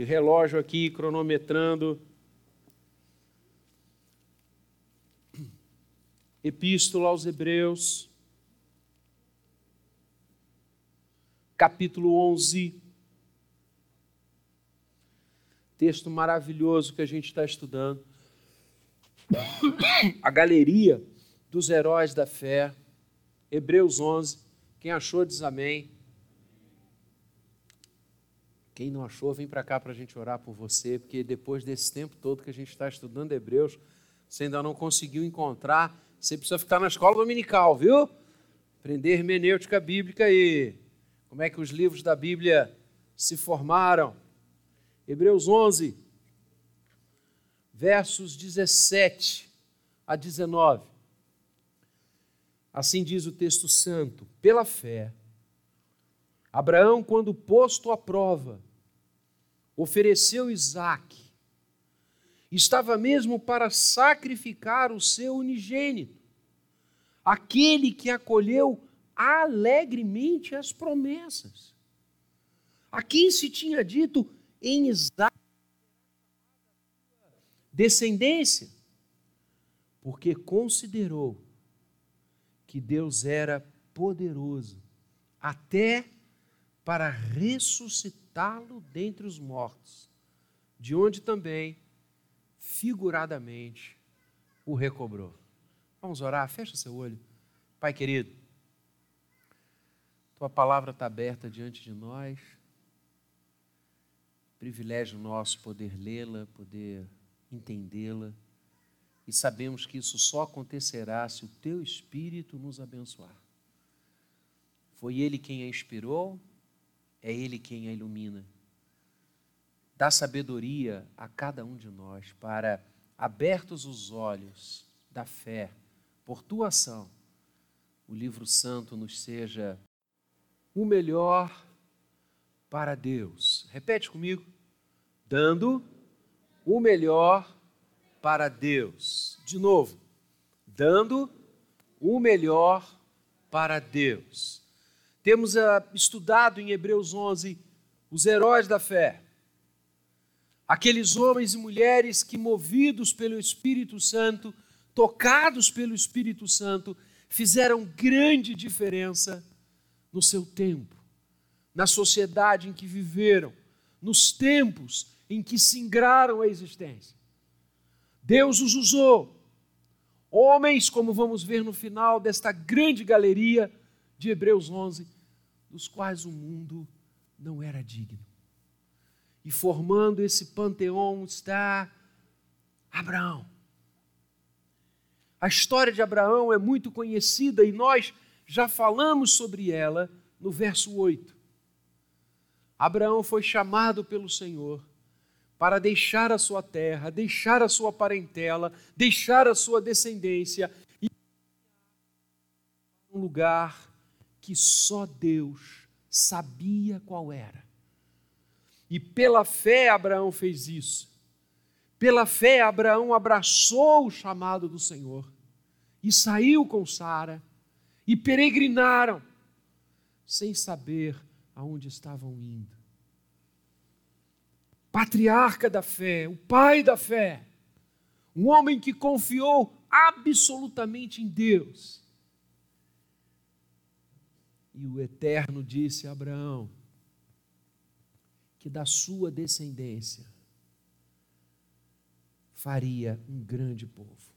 E relógio aqui cronometrando. Epístola aos Hebreus, capítulo 11. Texto maravilhoso que a gente está estudando. A galeria dos heróis da fé. Hebreus 11. Quem achou, diz amém. Quem não achou, vem para cá para a gente orar por você, porque depois desse tempo todo que a gente está estudando Hebreus, você ainda não conseguiu encontrar, você precisa ficar na escola dominical, viu? Aprender hermenêutica bíblica e como é que os livros da Bíblia se formaram. Hebreus 11, versos 17 a 19. Assim diz o texto santo: pela fé, Abraão, quando posto à prova, ofereceu Isaac. Estava mesmo para sacrificar o seu unigênito, aquele que acolheu alegremente as promessas. A quem se tinha dito em Isaac descendência, porque considerou que Deus era poderoso até para ressuscitar ressuscitá-lo dentre os mortos, de onde também, figuradamente, o recobrou. Vamos orar? Fecha seu olho. Pai querido, tua palavra está aberta diante de nós. Privilégio nosso poder lê-la, poder entendê-la. E sabemos que isso só acontecerá se o teu Espírito nos abençoar. Foi ele quem a inspirou, é Ele quem a ilumina. Dá sabedoria a cada um de nós para, abertos os olhos da fé, por tua ação, o livro santo nos seja o melhor para Deus. Repete comigo. Dando o melhor para Deus. De novo. Dando o melhor para Deus. Temos uh, estudado em Hebreus 11 os heróis da fé. Aqueles homens e mulheres que, movidos pelo Espírito Santo, tocados pelo Espírito Santo, fizeram grande diferença no seu tempo, na sociedade em que viveram, nos tempos em que singraram a existência. Deus os usou. Homens, como vamos ver no final desta grande galeria, de Hebreus 11, dos quais o mundo não era digno. E formando esse panteão está Abraão. A história de Abraão é muito conhecida e nós já falamos sobre ela no verso 8. Abraão foi chamado pelo Senhor para deixar a sua terra, deixar a sua parentela, deixar a sua descendência e um lugar que só Deus sabia qual era. E pela fé Abraão fez isso. Pela fé Abraão abraçou o chamado do Senhor e saiu com Sara e peregrinaram sem saber aonde estavam indo. Patriarca da fé, o pai da fé, um homem que confiou absolutamente em Deus e o Eterno disse a Abraão que da sua descendência faria um grande povo.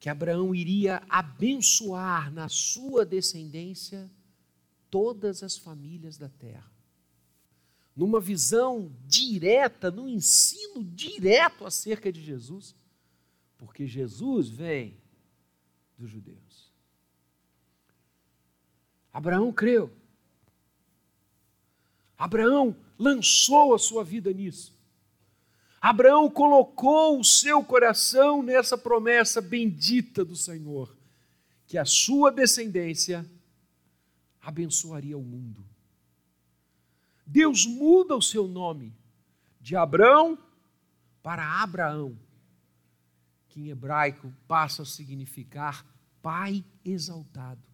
Que Abraão iria abençoar na sua descendência todas as famílias da terra. Numa visão direta, num ensino direto acerca de Jesus, porque Jesus vem dos judeus. Abraão creu. Abraão lançou a sua vida nisso. Abraão colocou o seu coração nessa promessa bendita do Senhor, que a sua descendência abençoaria o mundo. Deus muda o seu nome de Abraão para Abraão, que em hebraico passa a significar pai exaltado.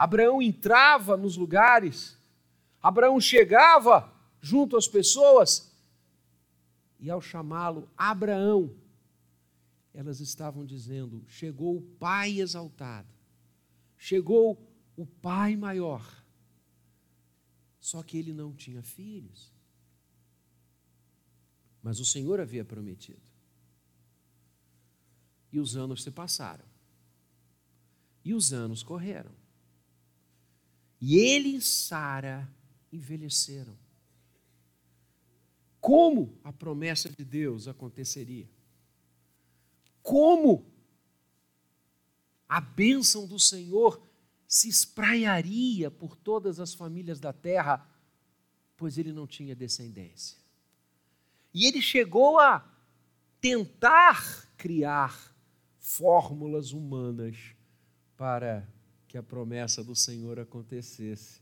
Abraão entrava nos lugares Abraão chegava junto às pessoas e, ao chamá-lo Abraão, elas estavam dizendo: chegou o Pai exaltado, chegou o Pai maior. Só que ele não tinha filhos. Mas o Senhor havia prometido. E os anos se passaram. E os anos correram. E ele e Sara envelheceram. Como a promessa de Deus aconteceria? Como a bênção do Senhor se espraiaria por todas as famílias da terra, pois ele não tinha descendência. E ele chegou a tentar criar fórmulas humanas para que a promessa do Senhor acontecesse.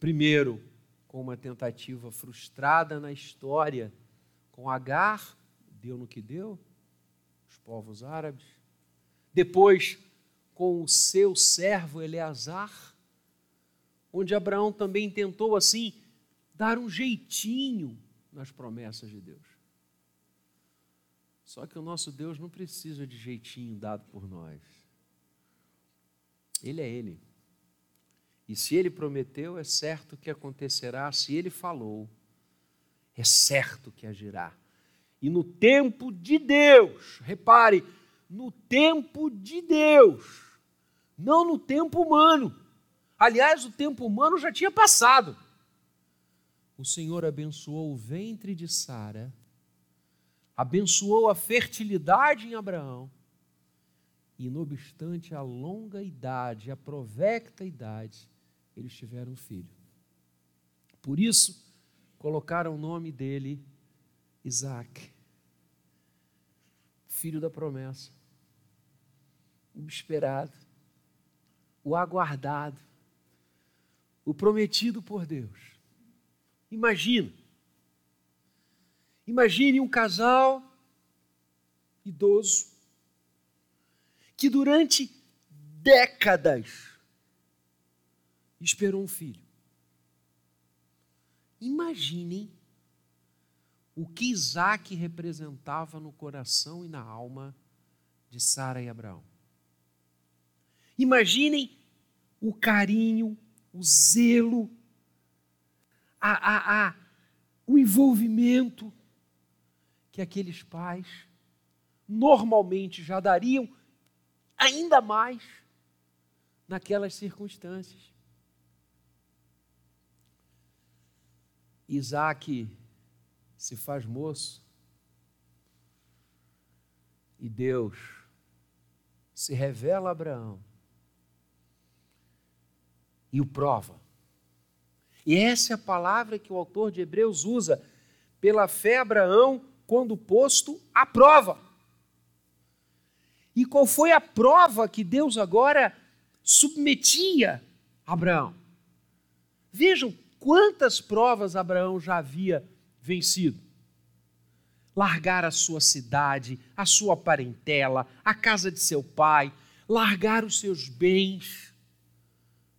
Primeiro, com uma tentativa frustrada na história, com Agar, deu no que deu, os povos árabes. Depois, com o seu servo Eleazar, onde Abraão também tentou assim dar um jeitinho nas promessas de Deus. Só que o nosso Deus não precisa de jeitinho dado por nós. Ele é Ele. E se Ele prometeu, é certo que acontecerá. Se Ele falou, é certo que agirá. E no tempo de Deus, repare, no tempo de Deus, não no tempo humano. Aliás, o tempo humano já tinha passado. O Senhor abençoou o ventre de Sara, abençoou a fertilidade em Abraão e, não obstante a longa idade, a provecta idade, eles tiveram um filho. Por isso, colocaram o nome dele Isaac, filho da promessa, o esperado, o aguardado, o prometido por Deus. Imagina. Imagine um casal idoso que durante décadas esperou um filho. Imaginem o que Isaac representava no coração e na alma de Sara e Abraão. Imaginem o carinho, o zelo, a, a, a, o envolvimento que aqueles pais normalmente já dariam ainda mais naquelas circunstâncias. Isaac se faz moço e Deus se revela a Abraão e o prova. E essa é a palavra que o autor de Hebreus usa. Pela fé, Abraão, quando posto à prova. E qual foi a prova que Deus agora submetia a Abraão? Vejam quantas provas Abraão já havia vencido. Largar a sua cidade, a sua parentela, a casa de seu pai, largar os seus bens.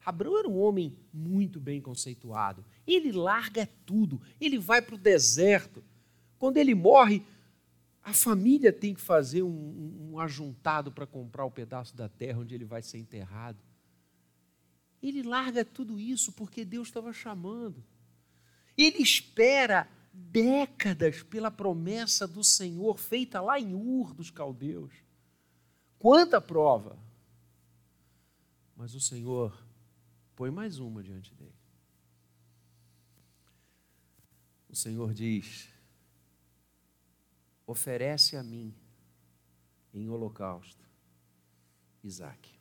Abraão era um homem muito bem conceituado. Ele larga tudo, ele vai para o deserto. Quando ele morre, a família tem que fazer um, um ajuntado para comprar o pedaço da terra onde ele vai ser enterrado. Ele larga tudo isso porque Deus estava chamando. Ele espera décadas pela promessa do Senhor feita lá em Ur dos caldeus. Quanta prova! Mas o Senhor põe mais uma diante dele. O Senhor diz: oferece a mim em holocausto Isaac.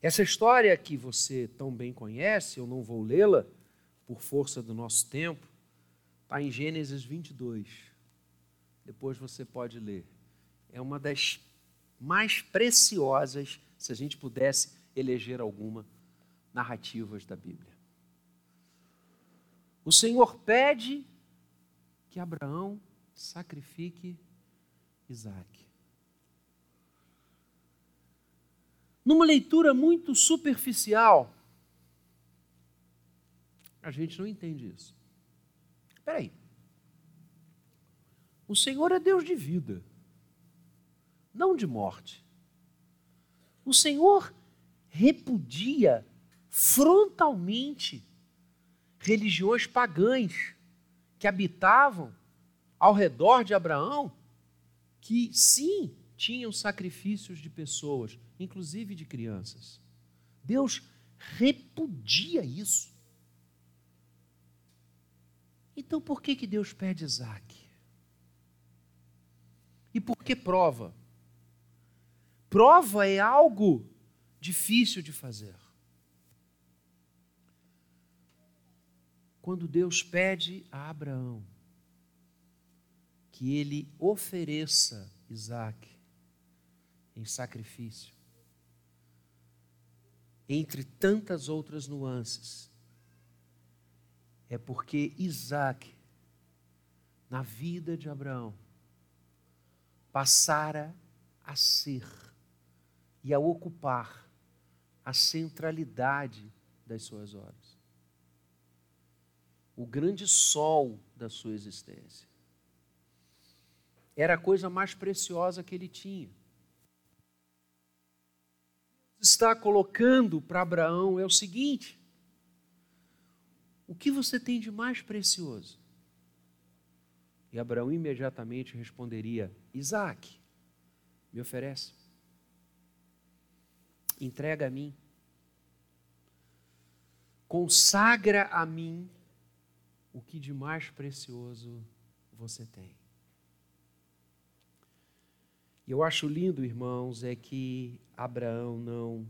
Essa história que você tão bem conhece, eu não vou lê-la por força do nosso tempo, está em Gênesis 22. Depois você pode ler. É uma das mais preciosas, se a gente pudesse eleger alguma, narrativas da Bíblia. O Senhor pede que Abraão sacrifique Isaac. Numa leitura muito superficial, A gente não entende isso. Espera aí. O Senhor é Deus de vida, não de morte. O Senhor repudia frontalmente religiões pagãs que habitavam ao redor de Abraão, que sim tinham sacrifícios de pessoas, inclusive de crianças. Deus repudia isso. Então por que, que Deus pede Isaac? E por que prova? Prova é algo difícil de fazer. Quando Deus pede a Abraão que ele ofereça Isaac em sacrifício, entre tantas outras nuances, é porque Isaac, na vida de Abraão, passara a ser e a ocupar a centralidade das suas horas. O grande sol da sua existência. Era a coisa mais preciosa que ele tinha. Está colocando para Abraão é o seguinte: o que você tem de mais precioso? E Abraão imediatamente responderia: Isaac, me oferece. Entrega a mim. Consagra a mim o que de mais precioso você tem. E eu acho lindo, irmãos, é que Abraão não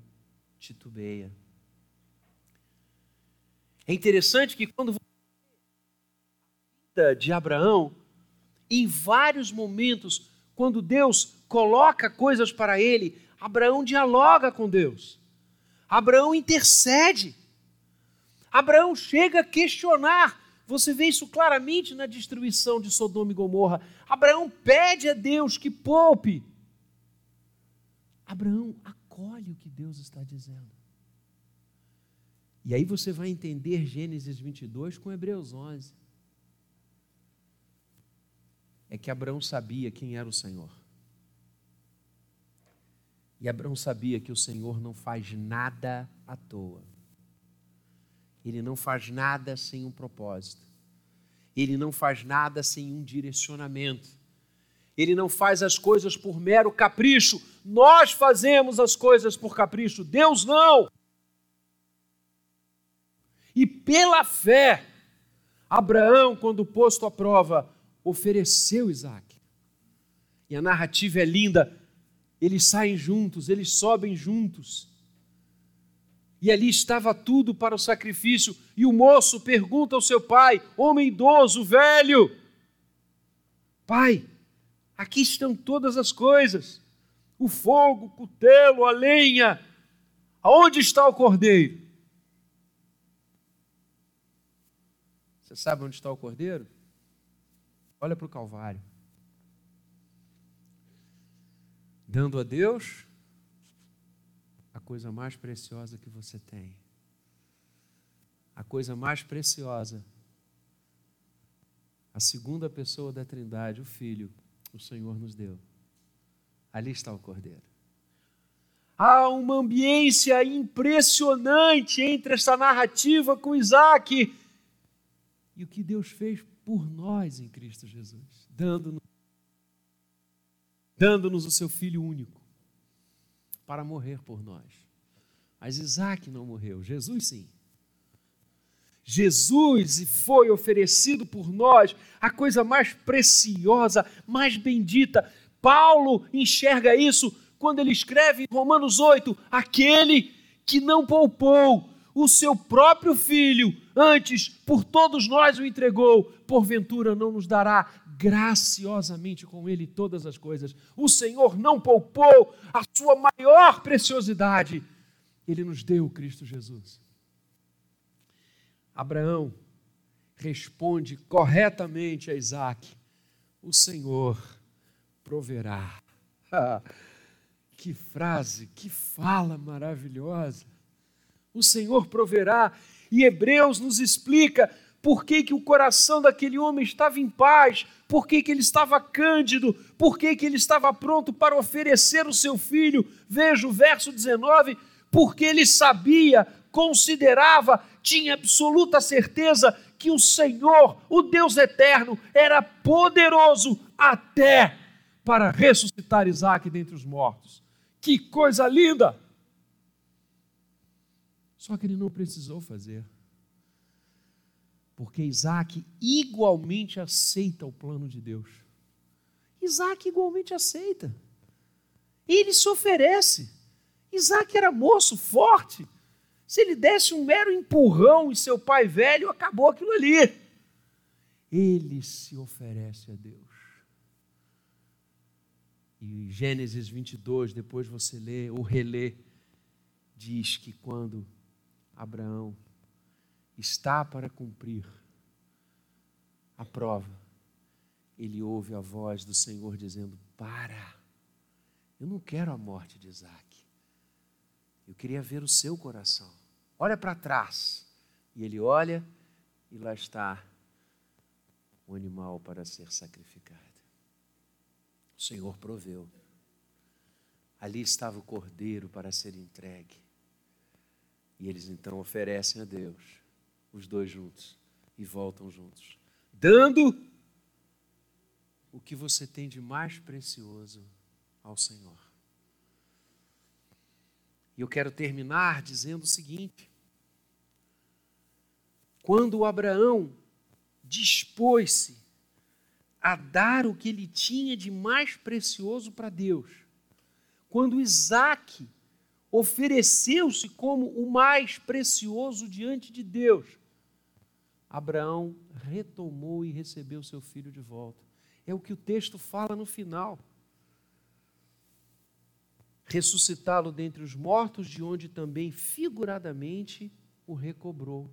titubeia. É interessante que quando vida de Abraão, em vários momentos, quando Deus coloca coisas para ele, Abraão dialoga com Deus. Abraão intercede. Abraão chega a questionar. Você vê isso claramente na destruição de Sodoma e Gomorra. Abraão pede a Deus que poupe. Abraão acolhe o que Deus está dizendo. E aí você vai entender Gênesis 22 com Hebreus 11. É que Abraão sabia quem era o Senhor. E Abraão sabia que o Senhor não faz nada à toa. Ele não faz nada sem um propósito. Ele não faz nada sem um direcionamento. Ele não faz as coisas por mero capricho. Nós fazemos as coisas por capricho. Deus não. E pela fé, Abraão, quando posto à prova, ofereceu Isaac. E a narrativa é linda. Eles saem juntos, eles sobem juntos. E ali estava tudo para o sacrifício. E o moço pergunta ao seu pai, homem idoso, velho: Pai, aqui estão todas as coisas: o fogo, o cutelo, a lenha. Aonde está o cordeiro? Você sabe onde está o cordeiro? Olha para o Calvário. Dando a Deus coisa mais preciosa que você tem. A coisa mais preciosa. A segunda pessoa da Trindade, o Filho, o Senhor nos deu. Ali está o Cordeiro. Há uma ambiência impressionante entre essa narrativa com Isaac e o que Deus fez por nós em Cristo Jesus, dando-nos dando-nos o seu filho único para morrer por nós. Mas Isaac não morreu, Jesus sim. Jesus foi oferecido por nós a coisa mais preciosa, mais bendita. Paulo enxerga isso quando ele escreve em Romanos 8: aquele que não poupou o seu próprio filho, antes por todos nós o entregou, porventura não nos dará graciosamente com ele todas as coisas. O Senhor não poupou a sua maior preciosidade, ele nos deu Cristo Jesus. Abraão responde corretamente a Isaac: O Senhor proverá. Ah, que frase, que fala maravilhosa! O Senhor proverá. E Hebreus nos explica por que, que o coração daquele homem estava em paz, por que, que ele estava cândido, por que, que ele estava pronto para oferecer o seu filho. Veja o verso 19: porque ele sabia, considerava, tinha absoluta certeza que o Senhor, o Deus eterno, era poderoso até para ressuscitar Isaac dentre os mortos. Que coisa linda! Só que ele não precisou fazer porque Isaac igualmente aceita o plano de Deus. Isaac igualmente aceita. Ele se oferece. Isaac era moço, forte. Se ele desse um mero empurrão em seu pai velho, acabou aquilo ali. Ele se oferece a Deus. E Gênesis 22, depois você lê ou relê, diz que quando Abraão está para cumprir a prova, ele ouve a voz do Senhor dizendo: Para, eu não quero a morte de Isaac. Eu queria ver o seu coração. Olha para trás. E ele olha e lá está o animal para ser sacrificado. O Senhor proveu. Ali estava o cordeiro para ser entregue. E eles então oferecem a Deus os dois juntos e voltam juntos, dando o que você tem de mais precioso ao Senhor. E eu quero terminar dizendo o seguinte: quando Abraão dispôs-se a dar o que ele tinha de mais precioso para Deus, quando Isaac ofereceu-se como o mais precioso diante de Deus, Abraão retomou e recebeu seu filho de volta. É o que o texto fala no final. Ressuscitá-lo dentre os mortos, de onde também figuradamente o recobrou.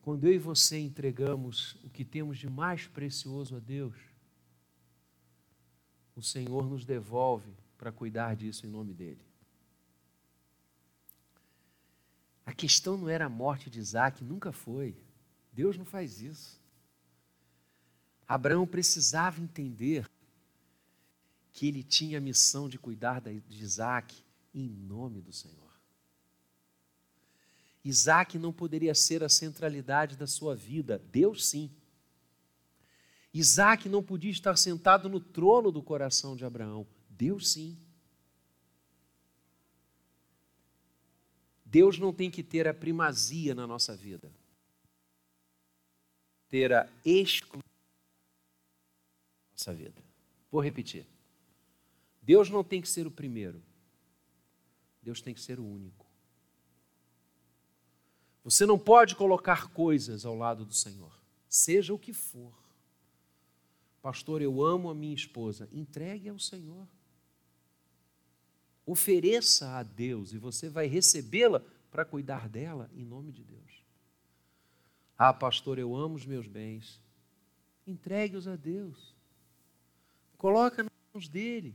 Quando eu e você entregamos o que temos de mais precioso a Deus, o Senhor nos devolve para cuidar disso em nome dEle. A questão não era a morte de Isaac, nunca foi. Deus não faz isso. Abraão precisava entender que ele tinha a missão de cuidar de Isaac em nome do Senhor. Isaac não poderia ser a centralidade da sua vida, Deus sim. Isaac não podia estar sentado no trono do coração de Abraão, Deus sim. Deus não tem que ter a primazia na nossa vida, ter a exclusividade na nossa vida. Vou repetir. Deus não tem que ser o primeiro, Deus tem que ser o único. Você não pode colocar coisas ao lado do Senhor, seja o que for. Pastor, eu amo a minha esposa, entregue ao Senhor ofereça a Deus e você vai recebê-la para cuidar dela em nome de Deus. Ah, pastor, eu amo os meus bens. Entregue-os a Deus. Coloca nas mãos dele.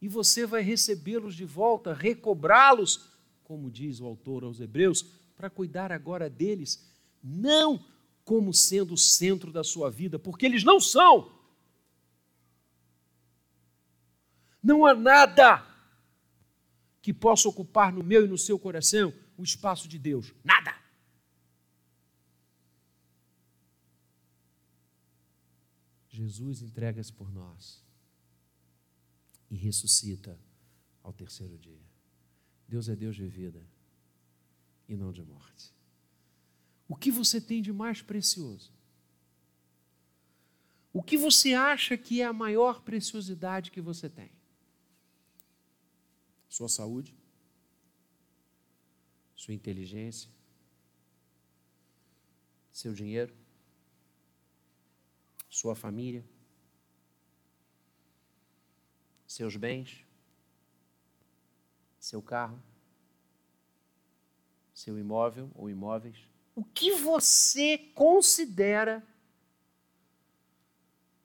E você vai recebê-los de volta, recobrá-los, como diz o autor aos Hebreus, para cuidar agora deles, não como sendo o centro da sua vida, porque eles não são. Não há nada que possa ocupar no meu e no seu coração o espaço de Deus? Nada. Jesus entrega-se por nós e ressuscita ao terceiro dia. Deus é Deus de vida e não de morte. O que você tem de mais precioso? O que você acha que é a maior preciosidade que você tem? Sua saúde, sua inteligência, seu dinheiro, sua família, seus bens, seu carro, seu imóvel ou imóveis. O que você considera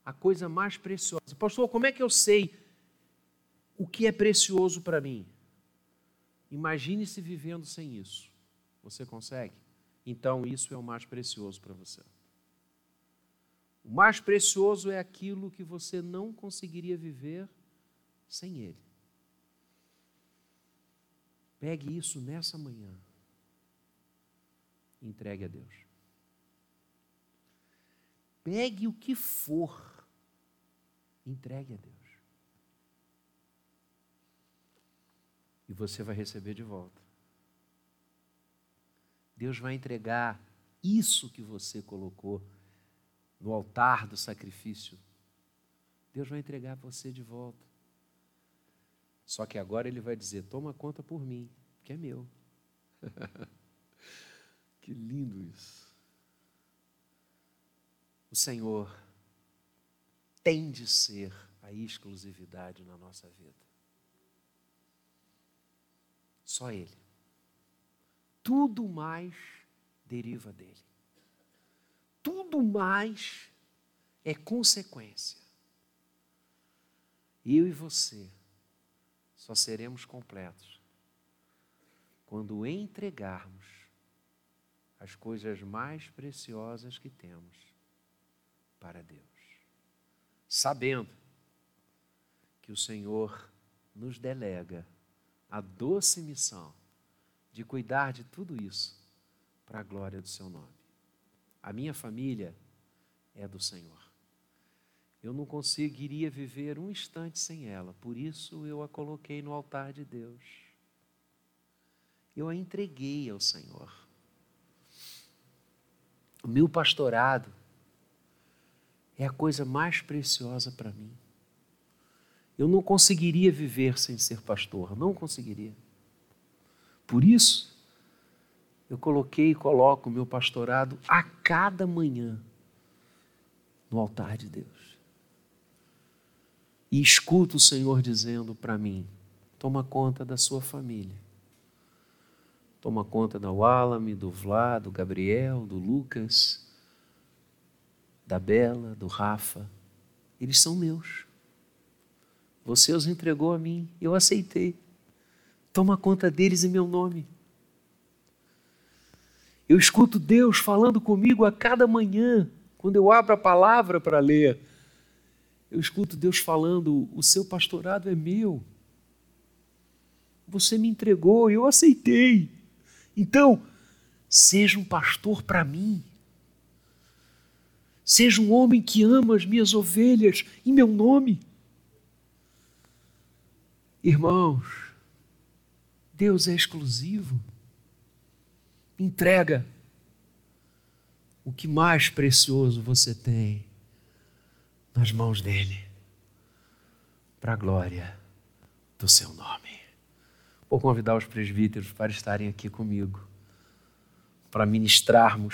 a coisa mais preciosa? Pastor, como é que eu sei o que é precioso para mim. Imagine-se vivendo sem isso. Você consegue? Então isso é o mais precioso para você. O mais precioso é aquilo que você não conseguiria viver sem Ele. Pegue isso nessa manhã e entregue a Deus. Pegue o que for, entregue a Deus. E você vai receber de volta. Deus vai entregar isso que você colocou no altar do sacrifício. Deus vai entregar você de volta. Só que agora ele vai dizer: toma conta por mim, que é meu. que lindo isso. O Senhor tem de ser a exclusividade na nossa vida. Só Ele. Tudo mais deriva dele. Tudo mais é consequência. Eu e você só seremos completos quando entregarmos as coisas mais preciosas que temos para Deus, sabendo que o Senhor nos delega a doce missão de cuidar de tudo isso para a glória do seu nome. A minha família é do Senhor. Eu não conseguiria viver um instante sem ela, por isso eu a coloquei no altar de Deus. Eu a entreguei ao Senhor. O meu pastorado é a coisa mais preciosa para mim. Eu não conseguiria viver sem ser pastor, não conseguiria. Por isso, eu coloquei e coloco o meu pastorado a cada manhã no altar de Deus. E escuto o Senhor dizendo para mim: toma conta da sua família. Toma conta da Wallace, do Vlad, do Gabriel, do Lucas, da Bela, do Rafa. Eles são meus. Você os entregou a mim, eu aceitei. Toma conta deles em meu nome. Eu escuto Deus falando comigo a cada manhã, quando eu abro a palavra para ler. Eu escuto Deus falando: o seu pastorado é meu. Você me entregou, eu aceitei. Então, seja um pastor para mim. Seja um homem que ama as minhas ovelhas em meu nome. Irmãos, Deus é exclusivo. Entrega o que mais precioso você tem nas mãos dele, para a glória do seu nome. Vou convidar os presbíteros para estarem aqui comigo, para ministrarmos